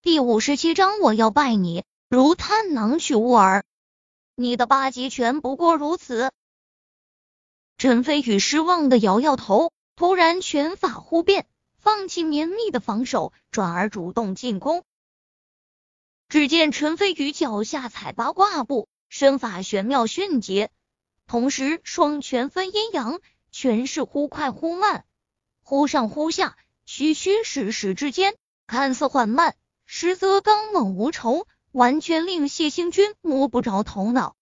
第五十七章，我要拜你如探囊取物耳。你的八极拳不过如此。陈飞宇失望的摇摇头，突然拳法忽变，放弃绵密的防守，转而主动进攻。只见陈飞宇脚下踩八卦步，身法玄妙迅捷，同时双拳分阴阳，拳势忽快忽慢，忽上忽下，虚虚实实之间，看似缓慢。实则刚猛无仇，完全令谢星君摸不着头脑。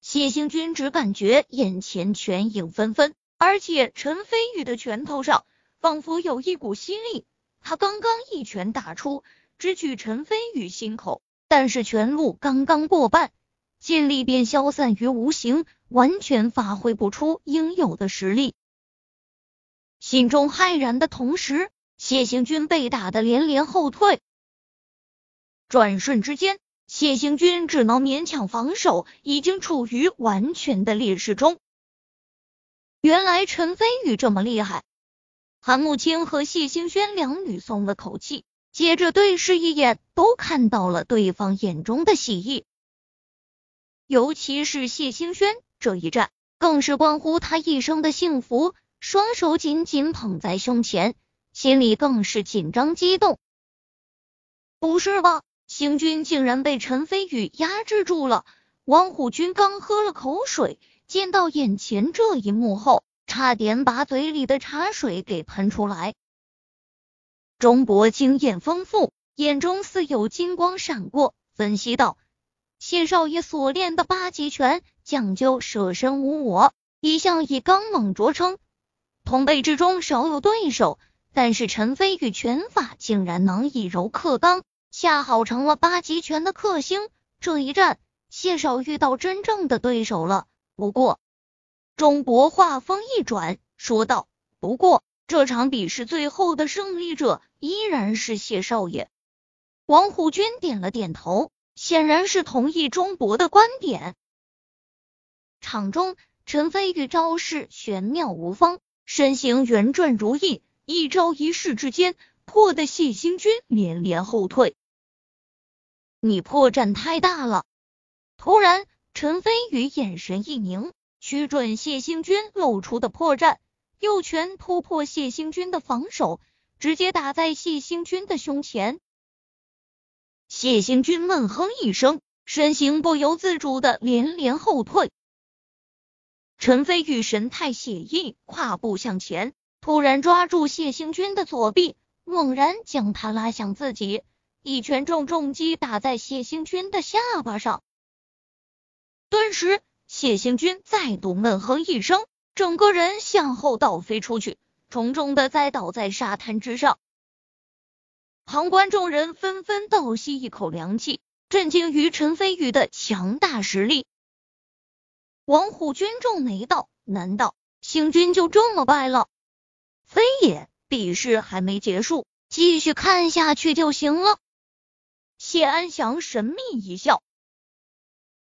谢星君只感觉眼前拳影纷纷，而且陈飞宇的拳头上仿佛有一股吸力。他刚刚一拳打出，直取陈飞宇心口，但是拳路刚刚过半，劲力便消散于无形，完全发挥不出应有的实力。心中骇然的同时。谢行军被打得连连后退，转瞬之间，谢行军只能勉强防守，已经处于完全的劣势中。原来陈飞宇这么厉害，韩慕清和谢星轩两女松了口气，接着对视一眼，都看到了对方眼中的喜意。尤其是谢星轩这一战，更是关乎他一生的幸福，双手紧紧捧在胸前。心里更是紧张激动，不是吧？星君竟然被陈飞宇压制住了！王虎军刚喝了口水，见到眼前这一幕后，差点把嘴里的茶水给喷出来。钟博经验丰富，眼中似有金光闪过，分析道：“谢少爷所练的八极拳讲究舍身无我，一向以刚猛著称，同辈之中少有对手。”但是陈飞宇拳法竟然能以柔克刚，恰好成了八极拳的克星。这一战，谢少遇到真正的对手了。不过，钟博话锋一转，说道：“不过这场比试最后的胜利者依然是谢少爷。”王虎军点了点头，显然是同意钟博的观点。场中，陈飞宇招式玄妙无方，身形圆转如意。一招一式之间，破的谢星君连连后退。你破绽太大了！突然，陈飞宇眼神一凝，取准谢星君露出的破绽，右拳突破谢星君的防守，直接打在谢星君的胸前。谢星君闷哼一声，身形不由自主的连连后退。陈飞宇神态写意，跨步向前。突然抓住谢星君的左臂，猛然将他拉向自己，一拳重重击打在谢星君的下巴上。顿时，谢星君再度闷哼一声，整个人向后倒飞出去，重重的栽倒在沙滩之上。旁观众人纷纷倒吸一口凉气，震惊于陈飞宇的强大实力。王虎军皱眉道：“难道星君就这么败了？”非也，比试还没结束，继续看下去就行了。谢安祥神秘一笑，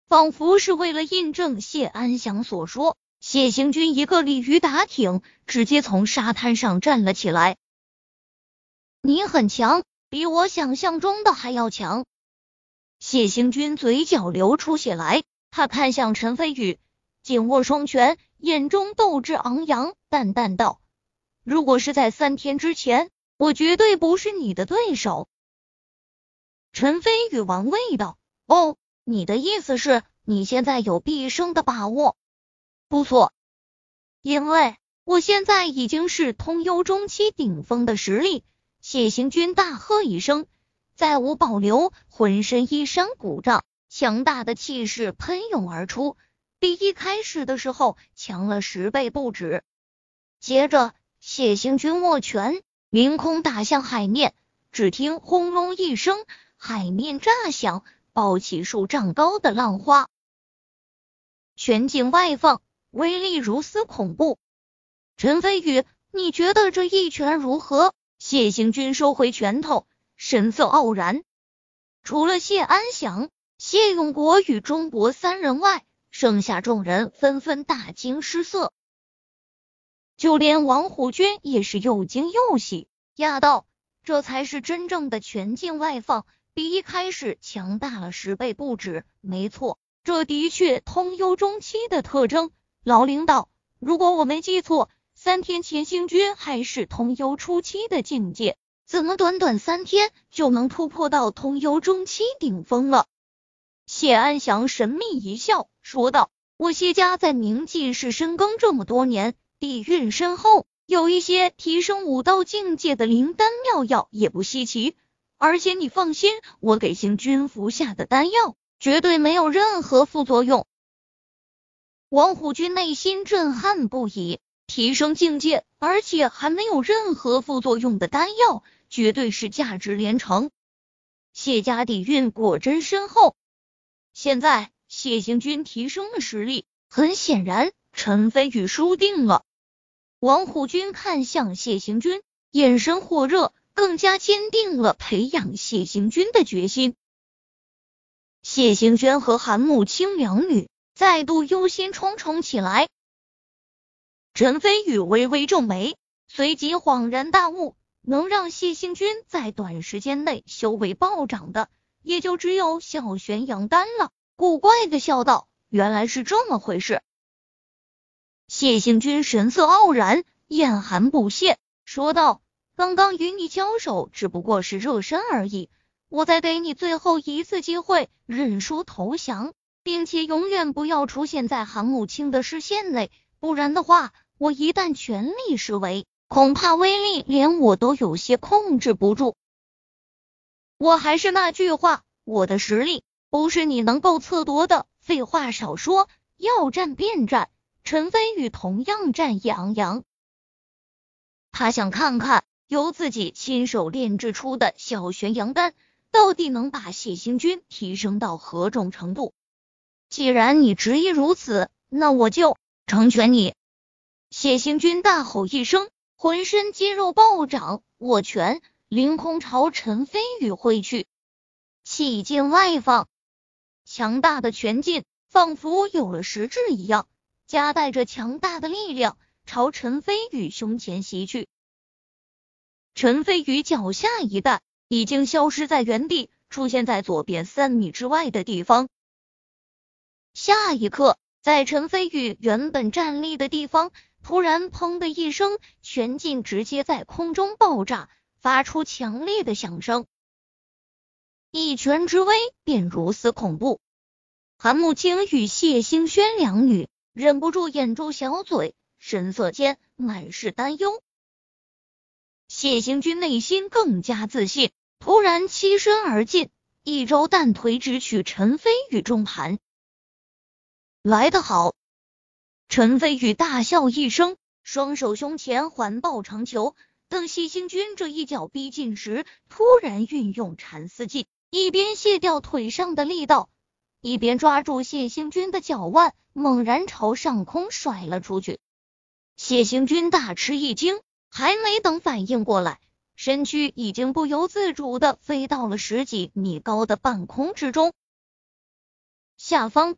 仿佛是为了印证谢安祥所说，谢行军一个鲤鱼打挺，直接从沙滩上站了起来。你很强，比我想象中的还要强。谢行军嘴角流出血来，他看向陈飞宇，紧握双拳，眼中斗志昂扬，淡淡道。如果是在三天之前，我绝对不是你的对手。陈飞宇玩味道：“哦，你的意思是你现在有必胜的把握？不错，因为我现在已经是通幽中期顶峰的实力。”谢行军大喝一声，再无保留，浑身衣衫鼓胀，强大的气势喷涌而出，比一开始的时候强了十倍不止。接着。谢星君握拳，凌空打向海面，只听轰隆一声，海面炸响，爆起数丈高的浪花，全景外放，威力如斯恐怖。陈飞宇，你觉得这一拳如何？谢星君收回拳头，神色傲然。除了谢安祥、谢永国与钟博三人外，剩下众人纷纷大惊失色。就连王虎军也是又惊又喜，讶道：“这才是真正的全境外放，比一开始强大了十倍不止。没错，这的确通幽中期的特征。老领导，如果我没记错，三天前行军还是通幽初期的境界，怎么短短三天就能突破到通幽中期顶峰了？谢安祥神秘一笑，说道：“我谢家在明记市深耕这么多年，底蕴深厚，有一些提升武道境界的灵丹妙药也不稀奇。而且你放心，我给行军服下的丹药绝对没有任何副作用。”王虎军内心震撼不已，提升境界，而且还没有任何副作用的丹药，绝对是价值连城。谢家底蕴果真深厚。现在谢行军提升了实力，很显然陈飞宇输定了。王虎军看向谢行军，眼神火热，更加坚定了培养谢行军的决心。谢行轩和韩慕清两女。再度忧心忡忡起来，陈飞宇微微皱眉，随即恍然大悟：能让谢星军在短时间内修为暴涨的，也就只有小玄阳丹了。古怪的笑道：“原来是这么回事。”谢星军神色傲然，眼含不屑，说道：“刚刚与你交手只不过是热身而已，我再给你最后一次机会，认输投降。”并且永远不要出现在韩慕清的视线内，不然的话，我一旦全力施为，恐怕威力连我都有些控制不住。我还是那句话，我的实力不是你能够测夺的。废话少说，要战便战。陈飞宇同样战意昂扬，他想看看由自己亲手炼制出的小玄阳丹，到底能把谢星君提升到何种程度。既然你执意如此，那我就成全你！谢行军大吼一声，浑身肌肉暴涨，握拳凌空朝陈飞宇挥去，气劲外放，强大的拳劲仿佛有了实质一样，夹带着强大的力量朝陈飞宇胸前袭去。陈飞宇脚下一带已经消失在原地，出现在左边三米之外的地方。下一刻，在陈飞宇原本站立的地方，突然砰的一声，拳劲直接在空中爆炸，发出强烈的响声。一拳之威，便如此恐怖。韩慕清与谢星轩两女忍不住掩住小嘴，神色间满是担忧。谢行军内心更加自信，突然欺身而进，一招弹腿直取陈飞宇中盘。来得好！陈飞宇大笑一声，双手胸前环抱长球。等谢星君这一脚逼近时，突然运用缠丝劲，一边卸掉腿上的力道，一边抓住谢星君的脚腕，猛然朝上空甩了出去。谢星军大吃一惊，还没等反应过来，身躯已经不由自主的飞到了十几米高的半空之中。下方。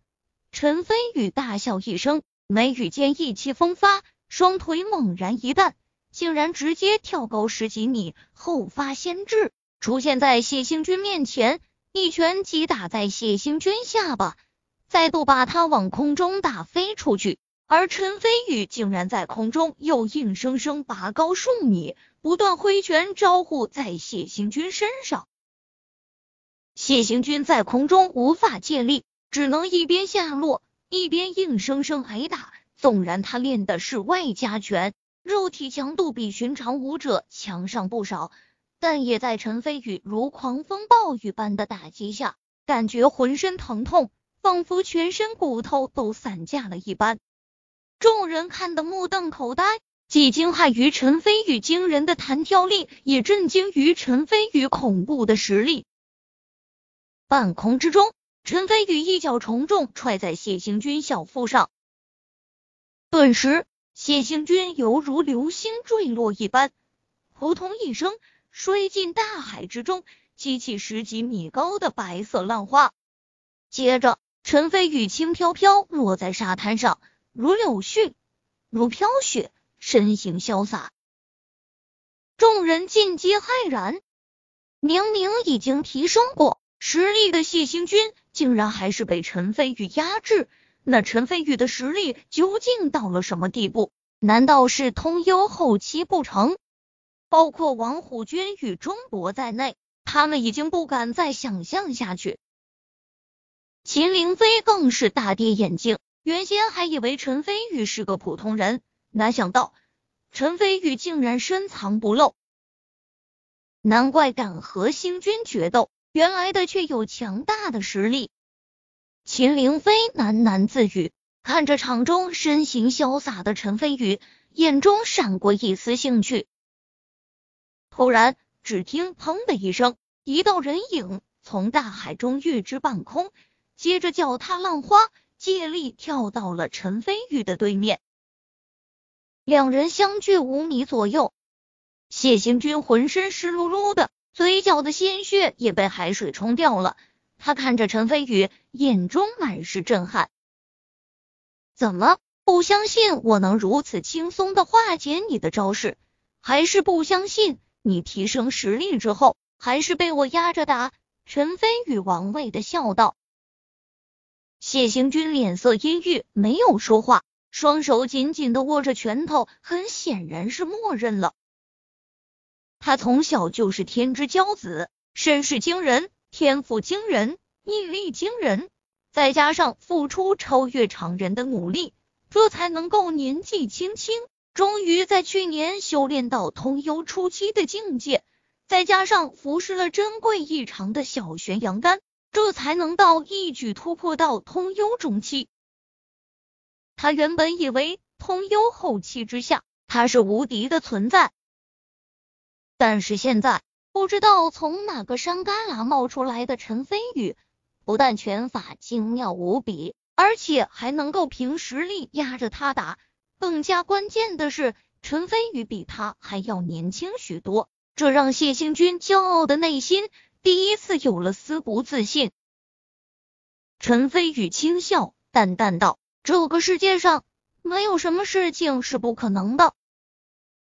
陈飞宇大笑一声，眉宇间意气风发，双腿猛然一弹，竟然直接跳高十几米，后发先至，出现在谢星君面前，一拳击打在谢星君下巴，再度把他往空中打飞出去。而陈飞宇竟然在空中又硬生生拔高数米，不断挥拳招呼在谢行军身上。谢行军在空中无法借力。只能一边下落，一边硬生生挨打。纵然他练的是外家拳，肉体强度比寻常武者强上不少，但也在陈飞宇如狂风暴雨般的打击下，感觉浑身疼痛，仿佛全身骨头都散架了一般。众人看得目瞪口呆，既惊骇于陈飞宇惊人的弹跳力，也震惊于陈飞宇恐怖的实力。半空之中。陈飞宇一脚重重踹在谢行军小腹上，顿时谢行军犹如流星坠落一般，扑通一声摔进大海之中，激起十几米高的白色浪花。接着，陈飞宇轻飘飘落在沙滩上，如柳絮，如飘雪，身形潇洒。众人尽皆骇然。明明已经提升过实力的谢星君，竟然还是被陈飞宇压制。那陈飞宇的实力究竟到了什么地步？难道是通幽后期不成？包括王虎军与钟博在内，他们已经不敢再想象下去。秦凌飞更是大跌眼镜，原先还以为陈飞宇是个普通人，哪想到陈飞宇竟然深藏不露。难怪敢和星君决斗，原来的却有强大的实力。秦凌飞喃喃自语，看着场中身形潇洒的陈飞宇，眼中闪过一丝兴趣。突然，只听“砰”的一声，一道人影从大海中跃至半空，接着脚踏浪花，借力跳到了陈飞宇的对面。两人相距五米左右。谢行军浑身湿漉漉的，嘴角的鲜血也被海水冲掉了。他看着陈飞宇，眼中满是震撼。怎么不相信我能如此轻松的化解你的招式？还是不相信你提升实力之后，还是被我压着打？陈飞宇玩味的笑道。谢行军脸色阴郁，没有说话，双手紧紧的握着拳头，很显然是默认了。他从小就是天之骄子，身世惊人，天赋惊人，毅力惊人，再加上付出超越常人的努力，这才能够年纪轻轻，终于在去年修炼到通幽初期的境界，再加上服食了珍贵异常的小玄阳丹，这才能到一举突破到通幽中期。他原本以为通幽后期之下，他是无敌的存在。但是现在，不知道从哪个山旮旯冒出来的陈飞宇，不但拳法精妙无比，而且还能够凭实力压着他打。更加关键的是，陈飞宇比他还要年轻许多，这让谢星君骄傲的内心第一次有了丝不自信。陈飞宇轻笑，淡淡道：“这个世界上没有什么事情是不可能的，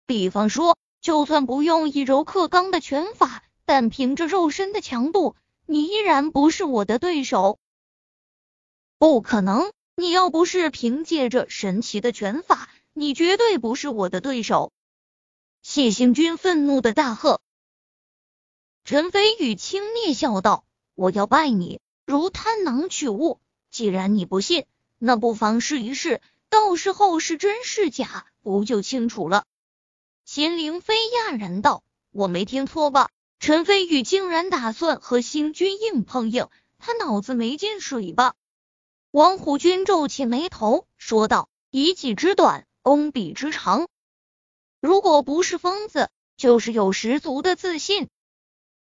比方说。”就算不用以柔克刚的拳法，但凭着肉身的强度，你依然不是我的对手。不可能！你要不是凭借着神奇的拳法，你绝对不是我的对手。谢行军愤怒的大喝。陈飞宇轻蔑笑道：“我要拜你如贪囊取物。既然你不信，那不妨试一试，到时候是真是假，不就清楚了？”秦凌飞讶然道：“我没听错吧？陈飞宇竟然打算和星君硬碰硬，他脑子没进水吧？”王虎军皱起眉头说道：“以己之短，攻彼之长。如果不是疯子，就是有十足的自信。”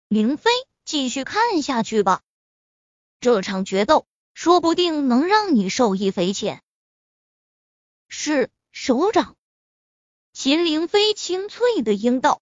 凌飞，继续看下去吧，这场决斗说不定能让你受益匪浅。是首长。秦凌飞清脆的应道。